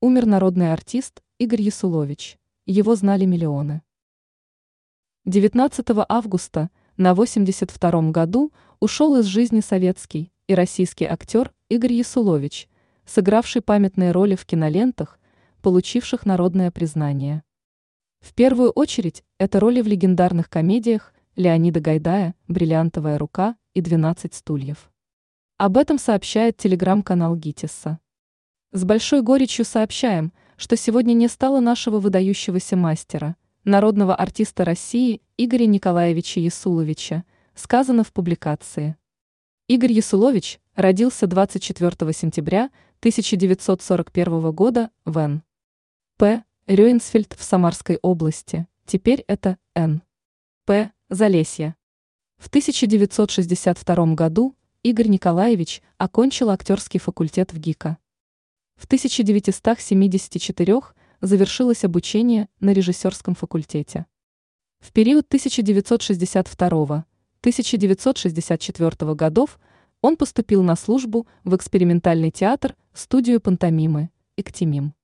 Умер народный артист Игорь Ясулович. Его знали миллионы. 19 августа на 82 году ушел из жизни советский и российский актер Игорь Ясулович, сыгравший памятные роли в кинолентах, получивших народное признание. В первую очередь это роли в легендарных комедиях Леонида Гайдая «Бриллиантовая рука» и «12 стульев». Об этом сообщает телеграм-канал ГИТИСа. С большой горечью сообщаем, что сегодня не стало нашего выдающегося мастера, народного артиста России Игоря Николаевича Ясуловича, сказано в публикации. Игорь Ясулович родился 24 сентября 1941 года в Н. П. Рёйнсфельд в Самарской области, теперь это Н. П. Залесье. В 1962 году Игорь Николаевич окончил актерский факультет в ГИКа. В 1974 завершилось обучение на режиссерском факультете. В период 1962-1964 годов он поступил на службу в экспериментальный театр, студию пантомимы «Эктимим».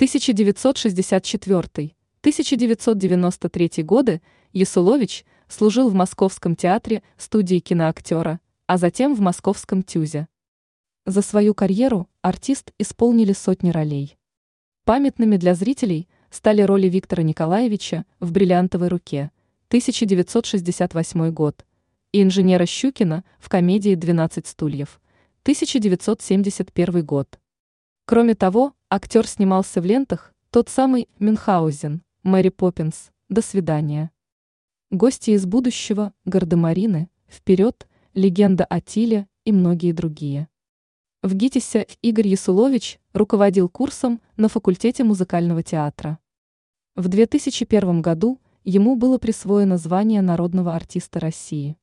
1964-1993 годы Ясулович служил в Московском театре студии киноактера, а затем в Московском ТЮЗе. За свою карьеру артист исполнили сотни ролей. Памятными для зрителей стали роли Виктора Николаевича в «Бриллиантовой руке» 1968 год и инженера Щукина в комедии «12 стульев» 1971 год. Кроме того, актер снимался в лентах «Тот самый Мюнхгаузен», «Мэри Поппинс», «До свидания». Гости из будущего, Гардемарины, «Вперед», «Легенда о Тиле» и многие другие. В ГИТИСе Игорь Ясулович руководил курсом на факультете музыкального театра. В 2001 году ему было присвоено звание народного артиста России.